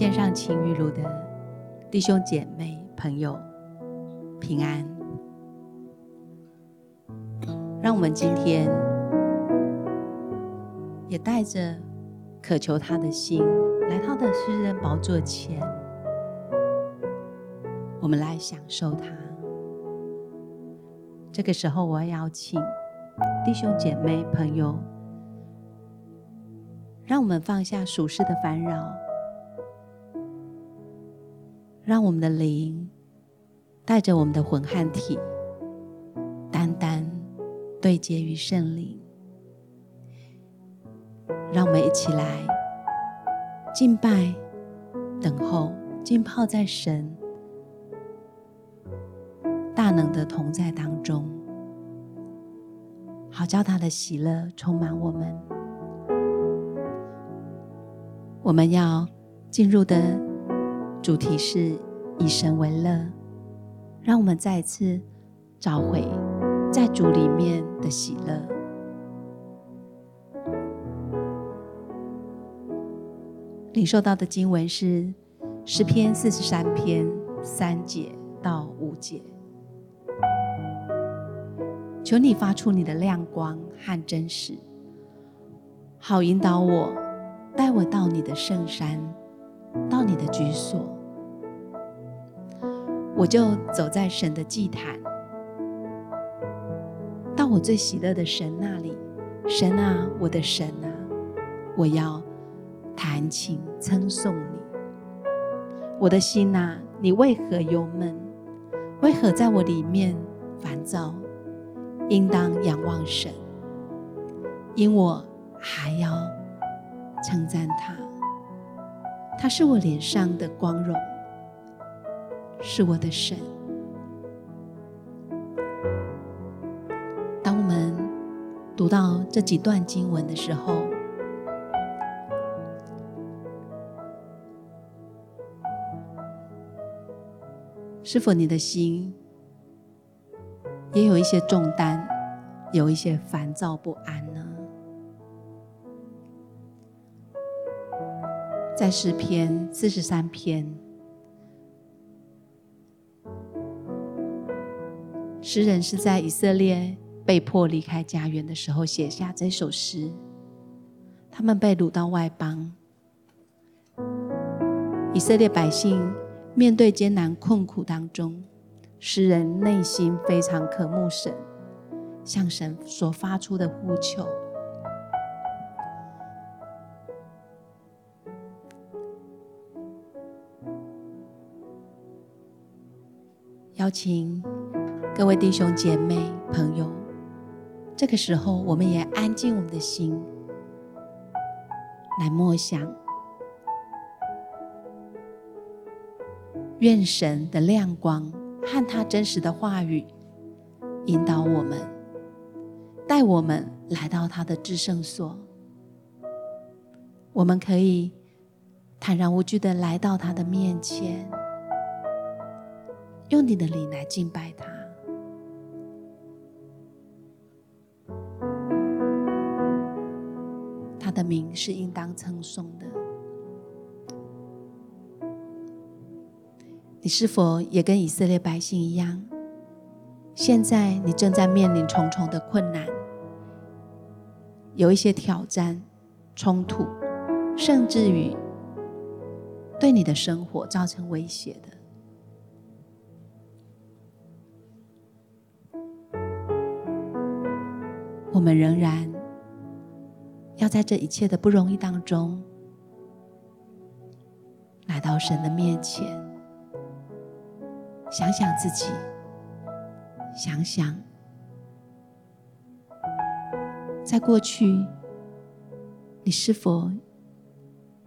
跟我们一起献上情雨露的弟兄姐妹朋友平安。让我们今天也带着渴求他的心，来到的诗人宝座前，我们来享受他。这个时候，我要邀请弟兄姐妹朋友。让我们放下俗世的烦扰，让我们的灵带着我们的魂和体，单单对接于圣灵。让我们一起来敬拜、等候、浸泡在神大能的同在当中，好叫他的喜乐充满我们。我们要进入的主题是以神为乐，让我们再次找回在主里面的喜乐。领受到的经文是诗篇四十三篇三节到五节，求你发出你的亮光和真实，好引导我。带我到你的圣山，到你的居所，我就走在神的祭坛，到我最喜乐的神那里。神啊，我的神啊，我要弹琴称颂你。我的心啊，你为何忧闷？为何在我里面烦躁？应当仰望神，因我还要。称赞他，他是我脸上的光荣，是我的神。当我们读到这几段经文的时候，是否你的心也有一些重担，有一些烦躁不安呢？在诗篇四十三篇，诗人是在以色列被迫离开家园的时候写下这首诗。他们被掳到外邦，以色列百姓面对艰难困苦当中，诗人内心非常渴慕神，向神所发出的呼求。邀请各位弟兄姐妹朋友，这个时候我们也安静我们的心，来默想，愿神的亮光和他真实的话语引导我们，带我们来到他的至圣所，我们可以坦然无惧的来到他的面前。用你的灵来敬拜他，他的名是应当称颂的。你是否也跟以色列百姓一样？现在你正在面临重重的困难，有一些挑战、冲突，甚至于对你的生活造成威胁的。我们仍然要在这一切的不容易当中，来到神的面前，想想自己，想想在过去，你是否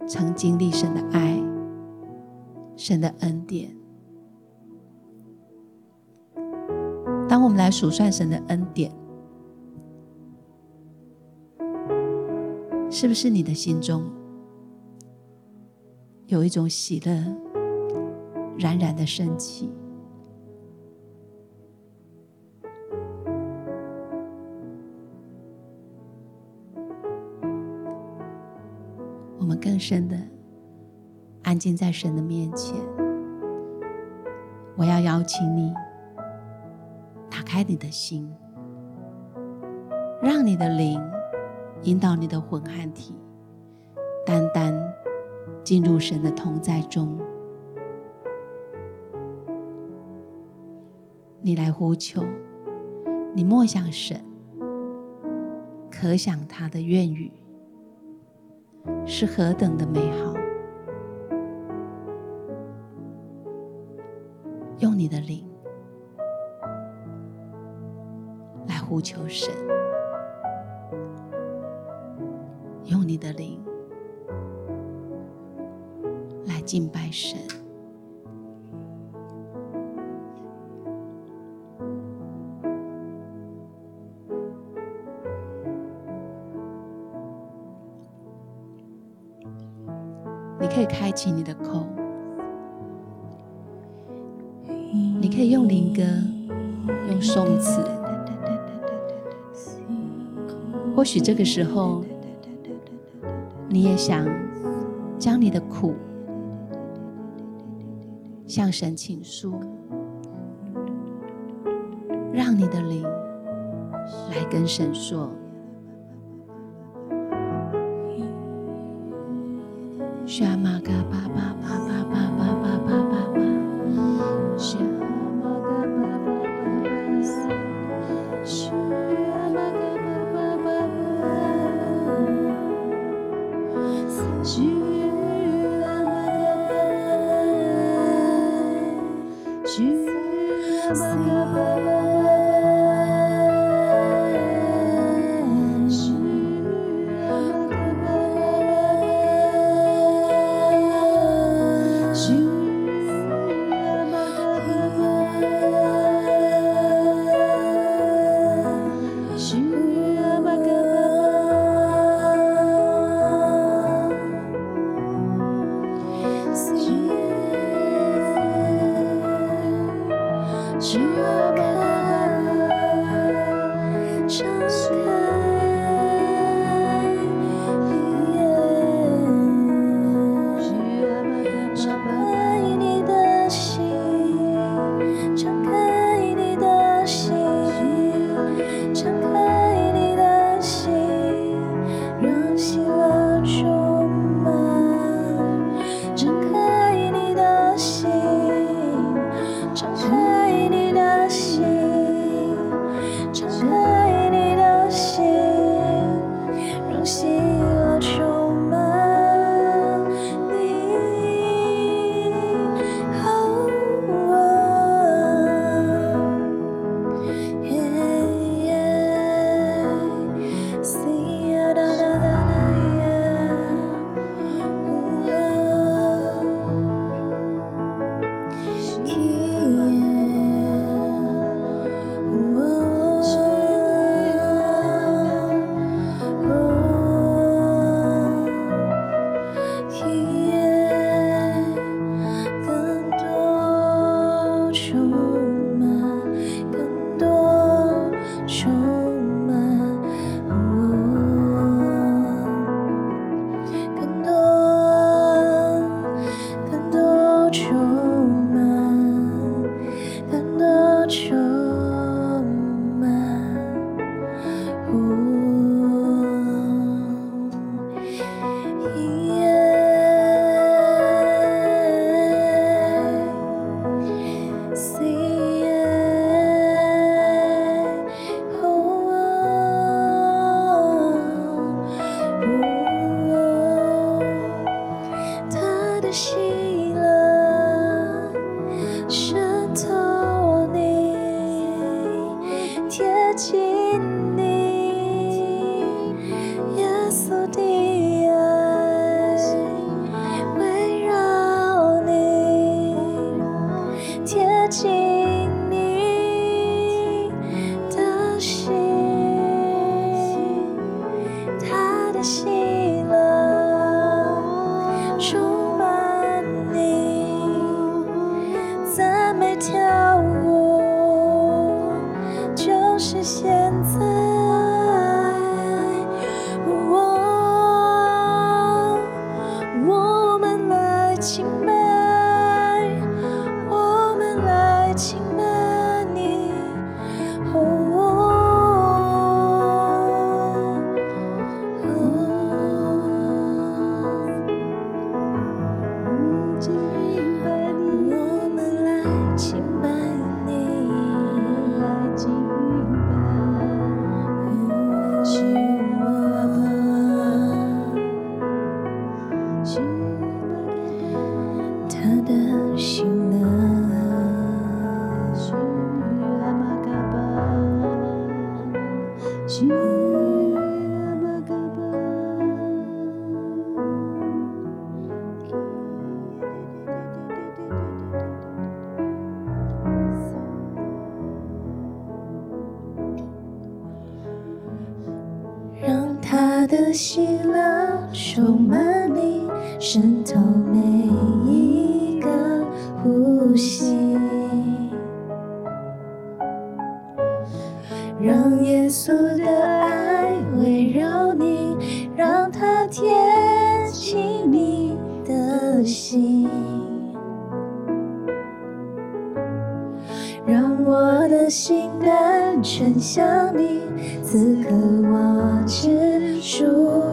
曾经历神的爱、神的恩典？当我们来数算神的恩典，是不是你的心中有一种喜乐冉冉的升起？我们更深的安静在神的面前。我要邀请你打开你的心，让你的灵引导你的魂和体，单单进入神的同在中。你来呼求，你默想神，可想他的愿语是何等的美好。用你的灵来呼求神，的灵来敬拜神。你可以开启你的口。你可以用灵歌，用颂词。或许这个时候，你也想将你的苦向神倾诉，让你的灵来跟神说。请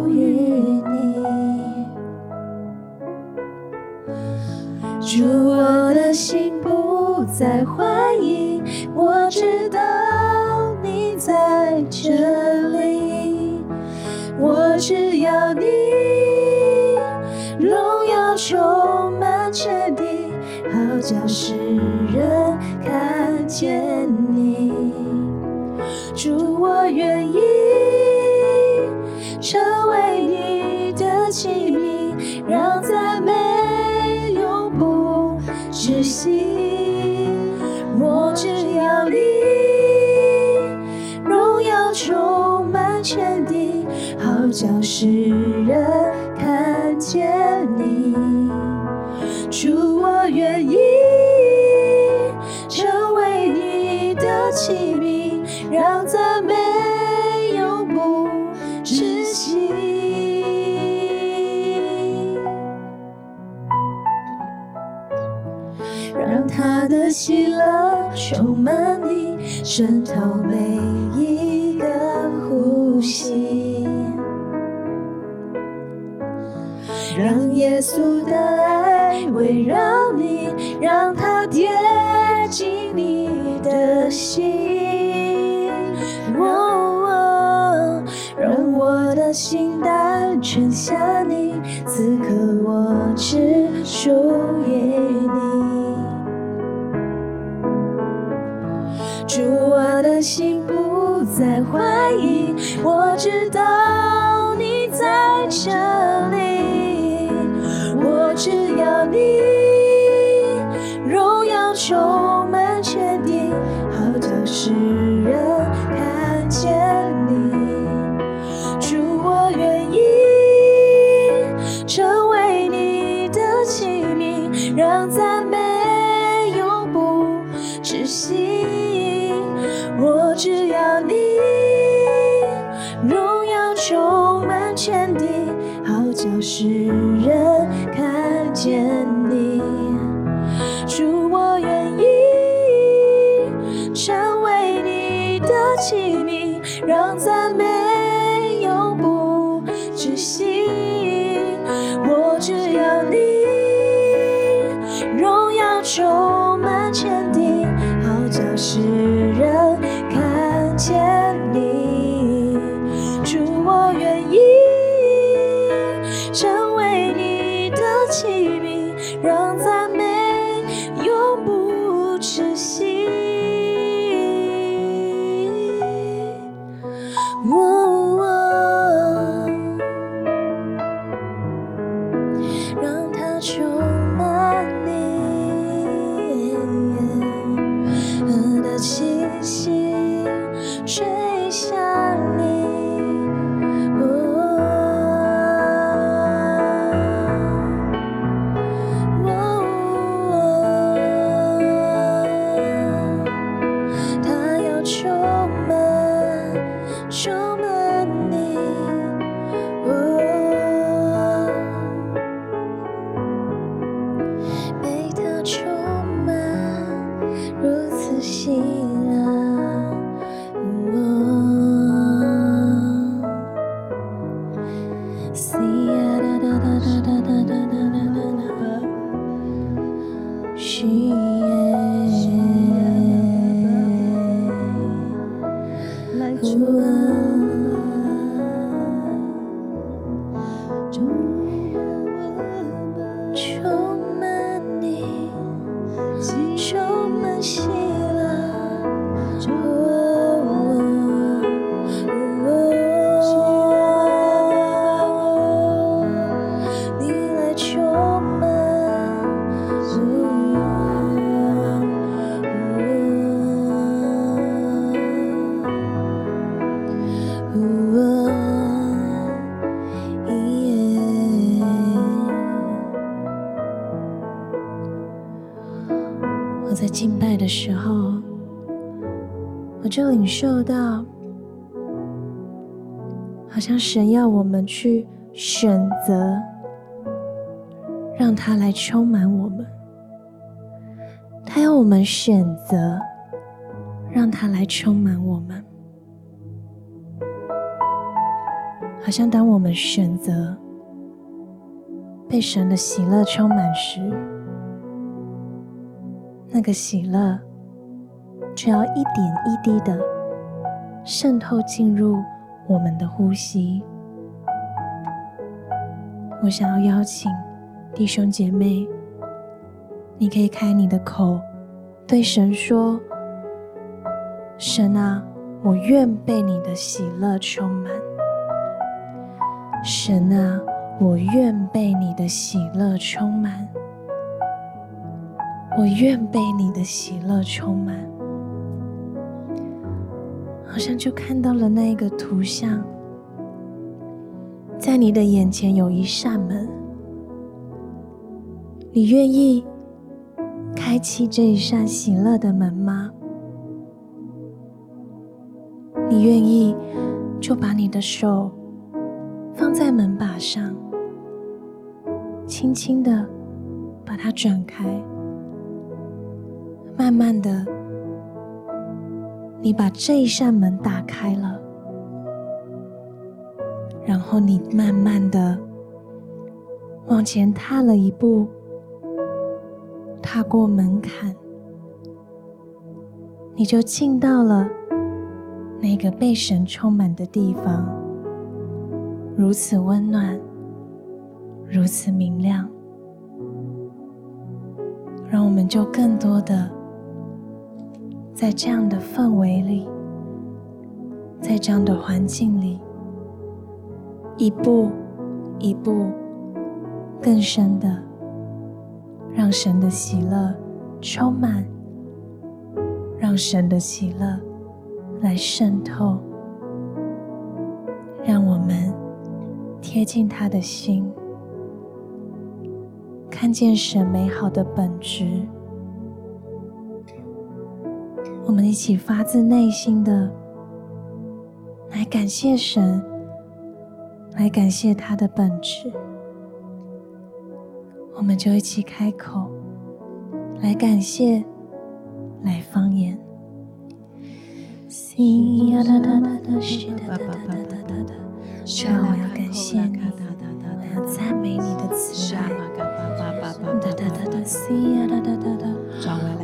属于你。主我的心不再怀疑我知道你在这里。我只要你荣耀充满全地好像世人看见。渗透每一个呼吸，让耶稣的爱围绕你，让它贴近你的心。哦哦，让我的心单纯向你，此刻我只属于在怀疑，我知道你在这世人看见你。主，我愿意成为你的器皿，让赞美永不止息。我只要你荣耀充满天地，好叫世 you. 领受到，好像神要我们去选择，让他来充满我们。他要我们选择，让他来充满我们。好像当我们选择被神的喜乐充满时，那个喜乐就要一点一滴的渗透进入我们的呼吸。我想要邀请弟兄姐妹，你可以开你的口，对神说：“神啊，我愿被你的喜乐充满。神啊，我愿被你的喜乐充满。我愿被你的喜乐充满。”好像就看到了那一个图像，在你的眼前有一扇门，你愿意开启这一扇喜乐的门吗？你愿意就把你的手放在门把上，轻轻的把它转开，慢慢的，你把这一扇门打开了，然后你慢慢的往前踏了一步。踏过门槛，你就进到了那个被神充满的地方，如此温暖，如此明亮。让我们就更多的在这样的氛围里，在这样的环境里，一步一步更深的。让神的喜乐充满，让神的喜乐来渗透，让我们贴近他的心，看见神美好的本质。我们一起发自内心的来感谢神，来感谢他的本质。我们就一起开口来感谢，来方言。主啊，我要感谢你，我要赞美你的慈爱。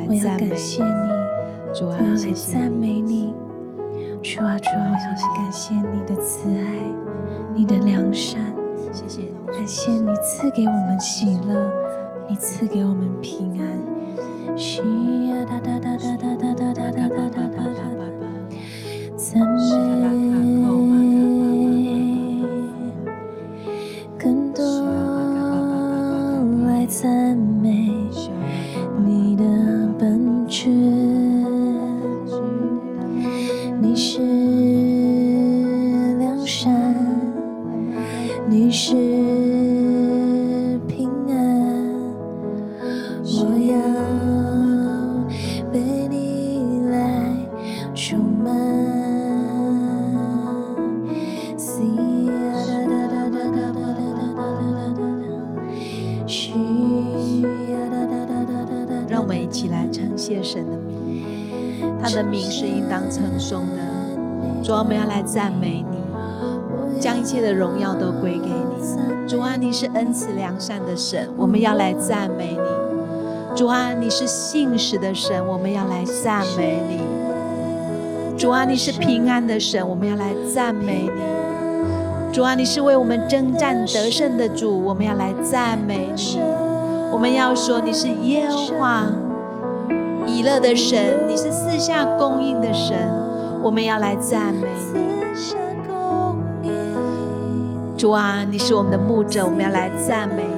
我要感谢你，我要来赞美你。主啊，主啊，我要感谢你的慈爱，你的良善。谢谢，感谢你赐给我们喜乐，你赐给我们平安。慈良善的神，我们要来赞美你。主啊，你是信实的神，我们要来赞美你。主啊，你是平安的神，我们要来赞美你。主啊，你是为我们征战得胜的主，我们要来赞美你。我们要说你是耶和华以勒的神，你是四下供应的神，我们要来赞美你。主啊，你是我们的牧者，我们要来赞美你。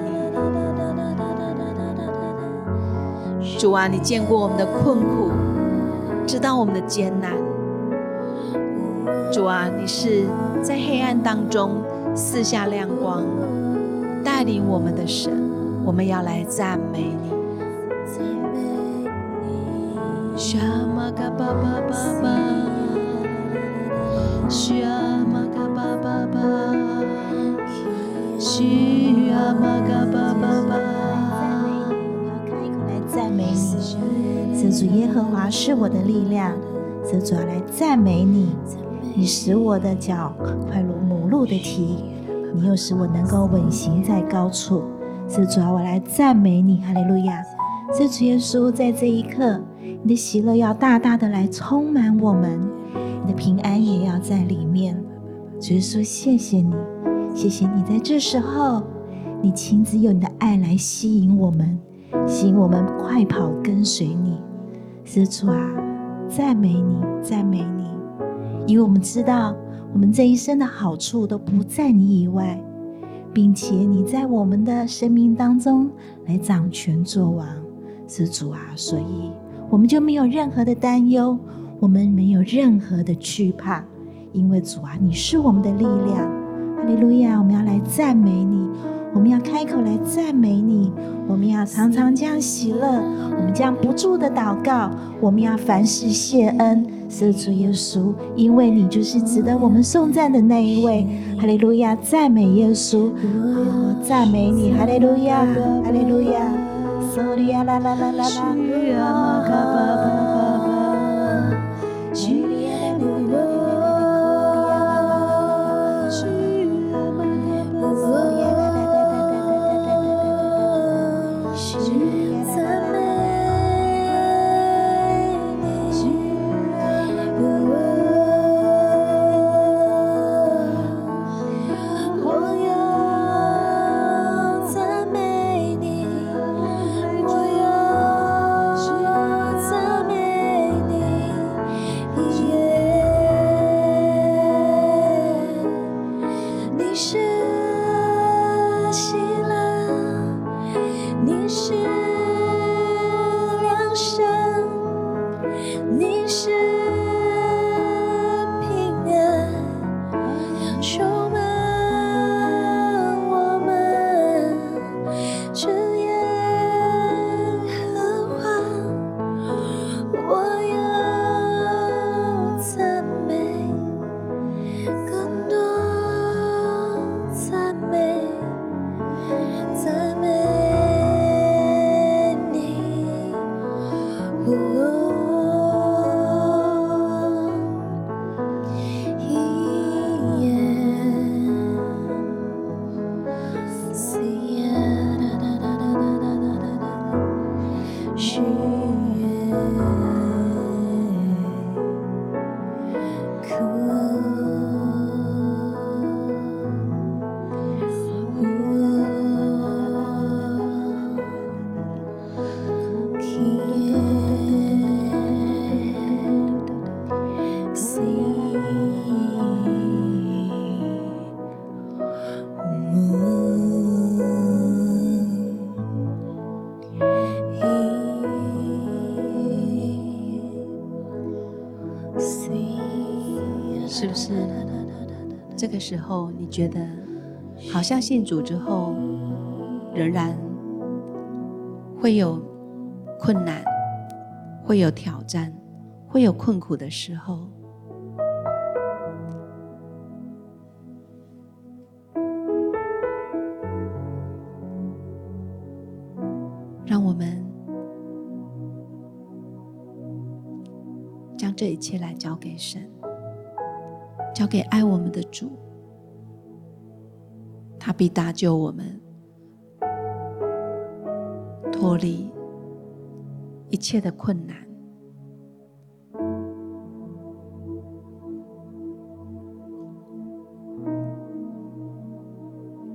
主啊，你见过我们的困苦，知道我们的艰难。主啊，你是在黑暗当中四下亮光，带领我们的神，我们要来赞美你。沙玛沙玛嘎巴巴巴。赞美你，这主耶和华是我的力量，这主要来赞美你。你使我的脚快如母鹿的蹄，你又使我能够稳行在高处。这主要我来赞美你，哈利路亚。这主耶稣在这一刻，你的喜乐要大大的来充满我们，你的平安也要在里面。主耶稣，谢谢你，谢谢你在这时候，你亲自用你的爱来吸引我们。吸引我们快跑跟随你，是主啊，赞美你，赞美你，因为我们知道我们这一生的好处都不在你以外，并且你在我们的生命当中来掌权作王，是主啊，所以我们就没有任何的担忧，我们没有任何的惧怕，因为主啊，你是我们的力量，哈利路亚，我们要来赞美你。我们要开口来赞美你，我们要常常这样喜乐，我们将不住的祷告，我们要凡事谢恩，是主耶稣，因为你就是值得我们颂赞的那一位。哈利路亚，赞美耶稣，赞美你，哈利路亚，哈利路亚，索利亚啦啦啦啦啦。是这个时候，你觉得好像信主之后，仍然会有困难，会有挑战，会有困苦的时候。让我们将这一切来交给神，交给爱我们的主。他必搭救我们，脱离一切的困难，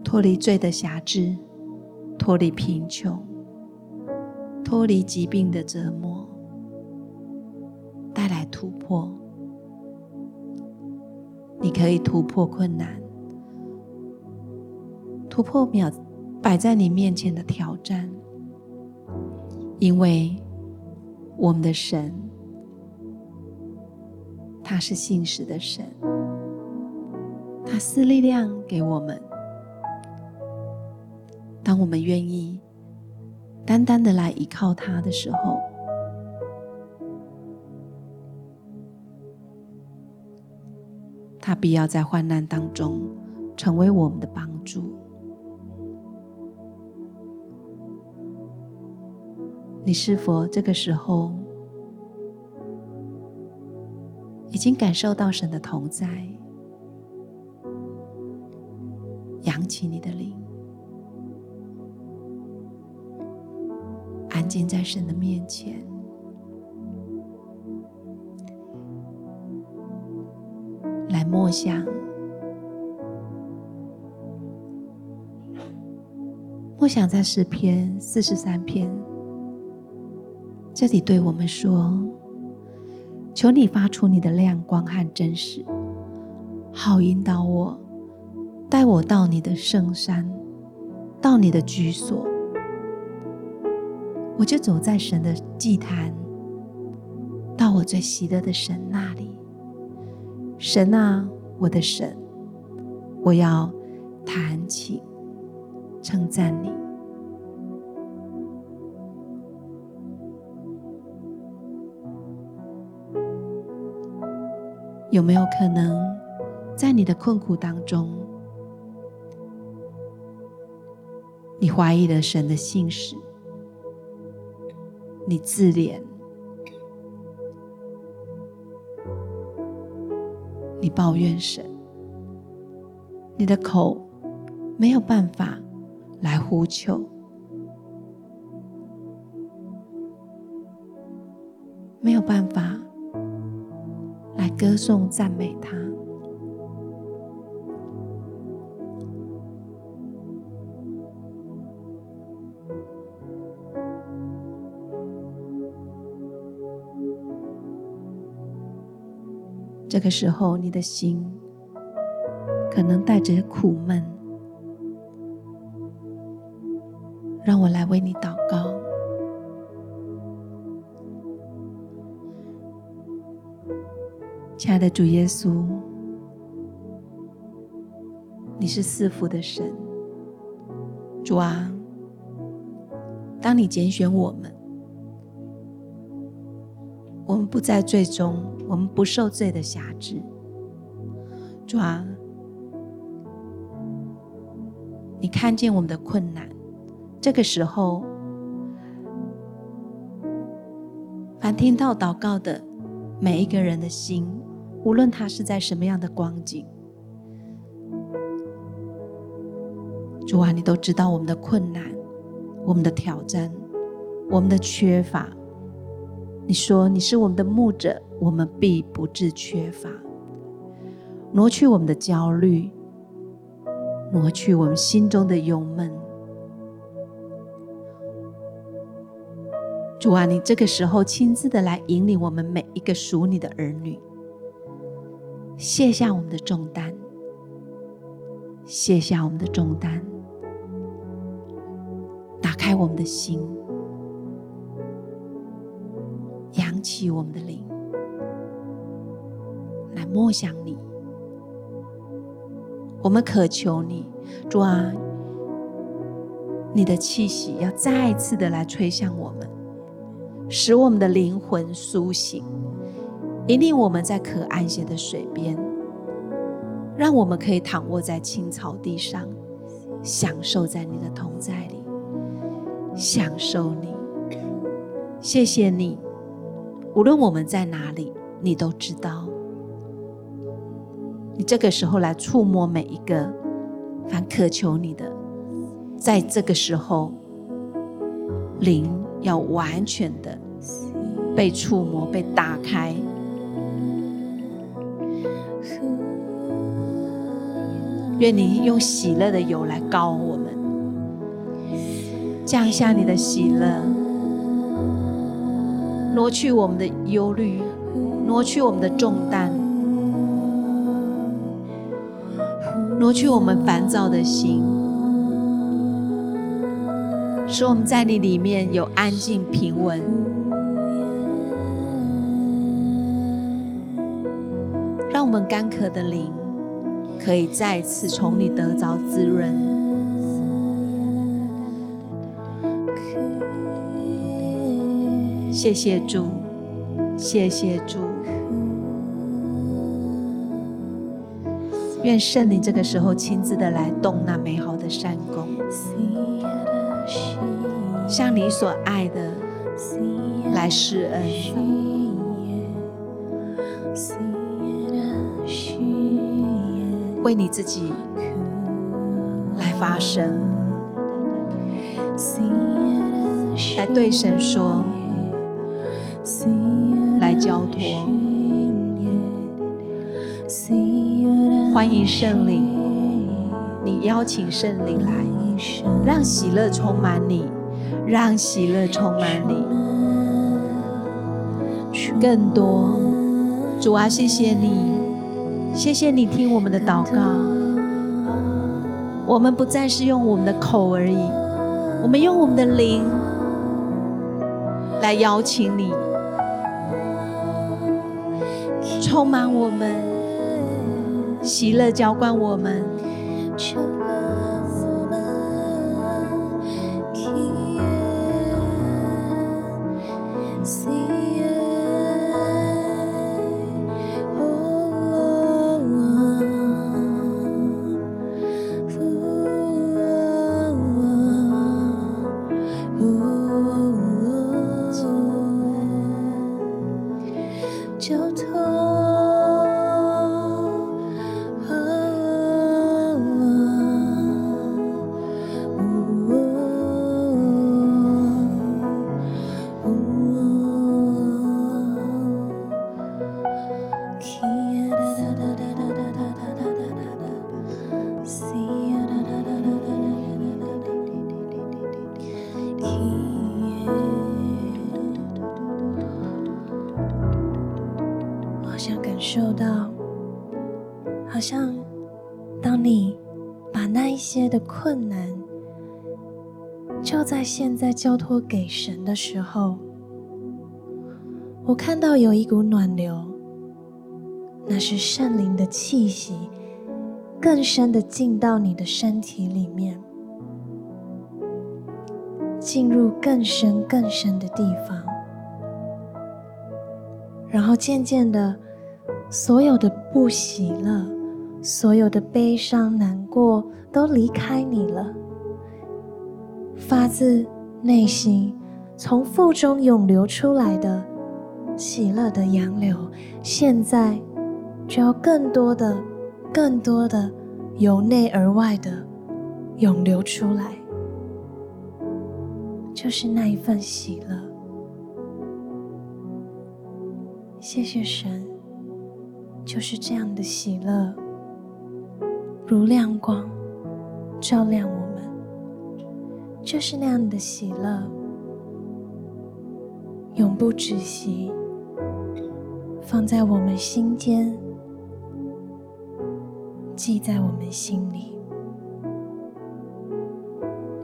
脱离罪的辖制，脱离贫穷，脱离疾病的折磨，带来突破。你可以突破困难。突破秒摆在你面前的挑战，因为我们的神，他是信实的神，他赐力量给我们。当我们愿意单单的来依靠他的时候，他必要在患难当中成为我们的帮助。你是否这个时候已经感受到神的同在？扬起你的灵，安静在神的面前。来默想，默想在诗篇四十三篇，这里对我们说：“求你发出你的亮光和真实，好引导我，带我到你的圣山，到你的居所。我就走在神的祭坛，到我最喜乐的神那里。”神啊，我的神，我要弹琴称赞你。有没有可能，在你的困苦当中，你怀疑了神的信实，你自怜？你抱怨神，你的口没有办法来呼求，没有办法来歌颂赞美他。这个时候，你的心可能带着苦闷，让我来为你祷告。亲爱的主耶稣，你是赐福的神，主啊，当你拣选我们。我们不在罪中，我们不受罪的辖制。主啊，你看见我们的困难，这个时候，凡听到祷告的每一个人的心，无论他是在什么样的光景，主啊，你都知道我们的困难、我们的挑战、我们的缺乏。你说你是我们的牧者，我们必不致缺乏。挪去我们的焦虑，挪去我们心中的忧闷。主啊，你这个时候亲自的来引领我们每一个属你的儿女，卸下我们的重担，卸下我们的重担，打开我们的心。起我们的灵，来默想你。我们渴求你，主啊，你的气息要再一次的来吹向我们，使我们的灵魂苏醒，引领我们在可安歇的水边，让我们可以躺卧在青草地上，享受在你的同在里，享受你。谢谢你。无论我们在哪里，你都知道。你这个时候来触摸每一个凡渴求你的，在这个时候，灵要完全的被触摸、被打开。愿你用喜乐的油来膏我们，降下你的喜乐。挪去我们的忧虑，挪去我们的重担，挪去我们烦躁的心，使我们在你里面有安静平稳，让我们干渴的灵可以再次从你得着滋润。谢谢主，谢谢主，愿圣灵这个时候亲自的来动那美好的善功，向你所爱的来施恩，为你自己来发声，来对神说，交托。欢迎圣灵，你邀请圣灵来，让喜乐充满你，让喜乐充满你。更多，主啊，谢谢你，谢谢你听我们的祷告。我们不再是用我们的口而已，我们用我们的灵来邀请你，充满我们。喜乐浇灌我们。现在交托给神的时候，我看到有一股暖流，那是圣灵的气息，更深的进到你的身体里面，进入更深更深的地方，然后渐渐的，所有的不喜乐，所有的悲伤难过。都离开你了，发自内心从腹中涌流出来的喜乐的洋流，现在就要更多的、更多的由内而外的涌流出来，就是那一份喜乐。谢谢神，就是这样的喜乐，如亮光。照亮我，就是那样的喜乐，永不止息，放在我们心间，记在我们心里，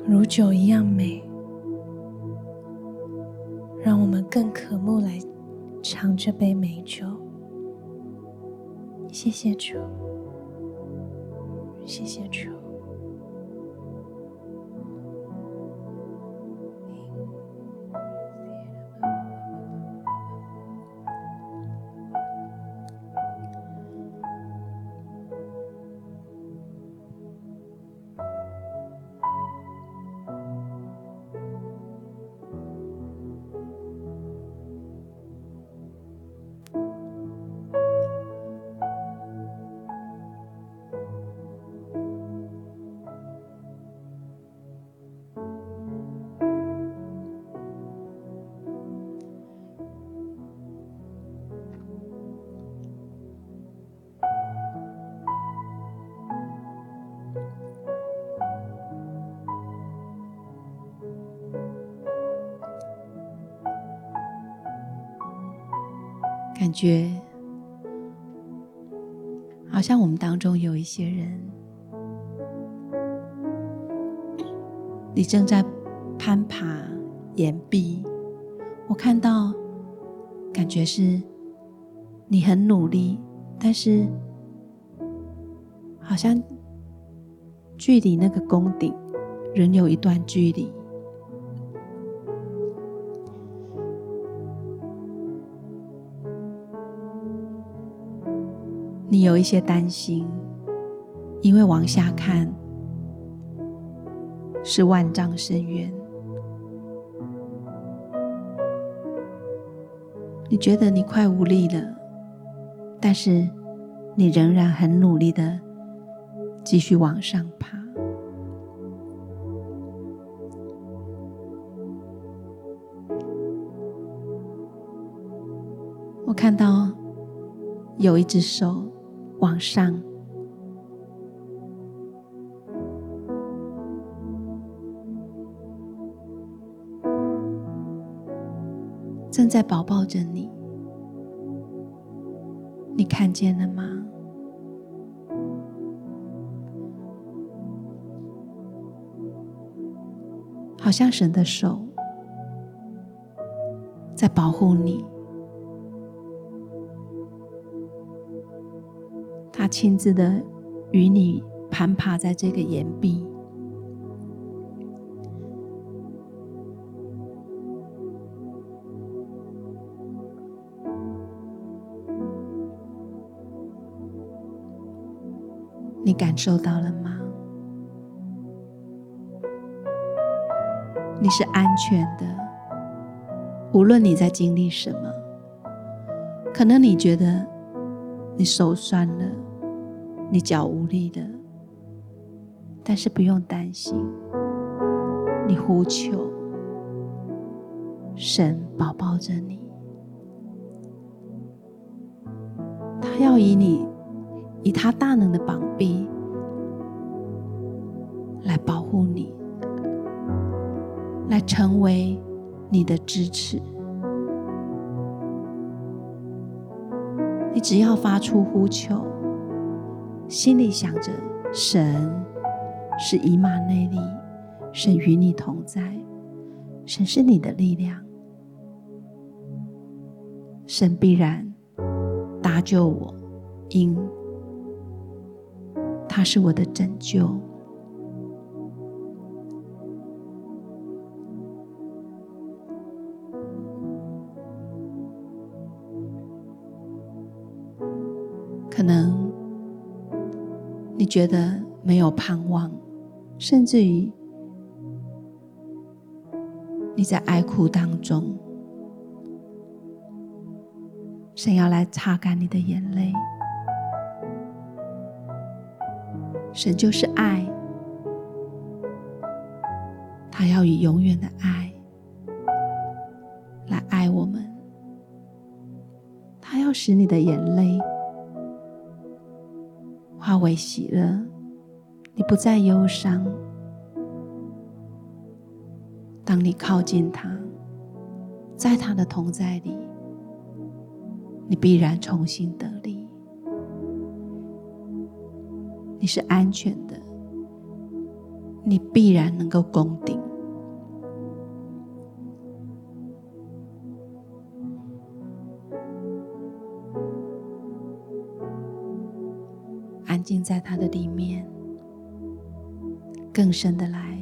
如酒一样美，让我们更渴慕来尝这杯美酒。谢谢主，谢谢主。感觉好像我们当中有一些人，你正在攀爬岩壁。我看到，感觉是你很努力，但是好像距离那个宫顶仍有一段距离。有一些担心，因为往下看是万丈深渊。你觉得你快无力了，但是你仍然很努力的继续往上爬。我看到有一只手往上，正在抱抱着你，你看见了吗？好像神的手在保护你。亲自的与你攀爬在这个岩壁，你感受到了吗？你是安全的，无论你在经历什么，可能你觉得你手酸了。你脚无力的，但是不用担心。你呼求，神保抱着你，他要以你，以他大能的膀臂来保护你，来成为你的支持。你只要发出呼求。心里想着，神是以马内利，神与你同在，神是你的力量，神必然搭救我，因他是我的拯救。觉得没有盼望，甚至于你在哀哭当中，神要来擦干你的眼泪。神就是爱，他要以永远的爱来爱我们，他要使你的眼泪。化为喜乐，你不再忧伤。当你靠近他，在他的同在里，你必然重新得力。你是安全的，你必然能够攻顶。在他的里面，更深的来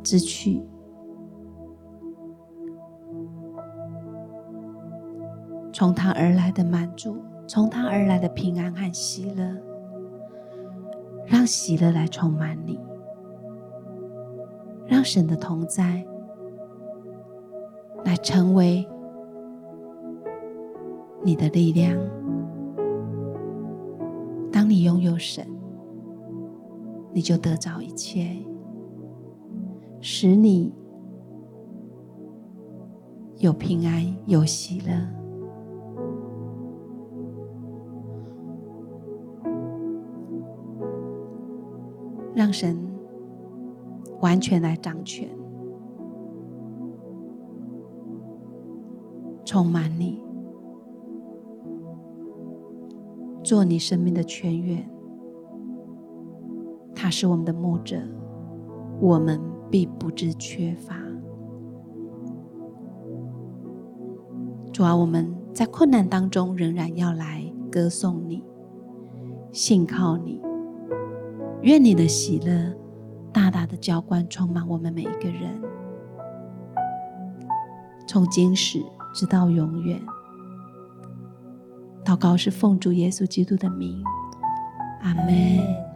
支取，从他而来的满足，从他而来的平安和喜乐，让喜乐来充满你，让神的同在来成为你的力量。你拥有神，你就得着一切，使你有平安、有喜乐，让神完全来掌权，充满你。做你生命的泉源，他是我们的牧者，我们必不致缺乏。主啊，我们在困难当中仍然要来歌颂你，信靠你。愿你的喜乐大大的浇灌充满我们每一个人，从今时直到永远。祷告是奉主耶稣基督的名，阿门。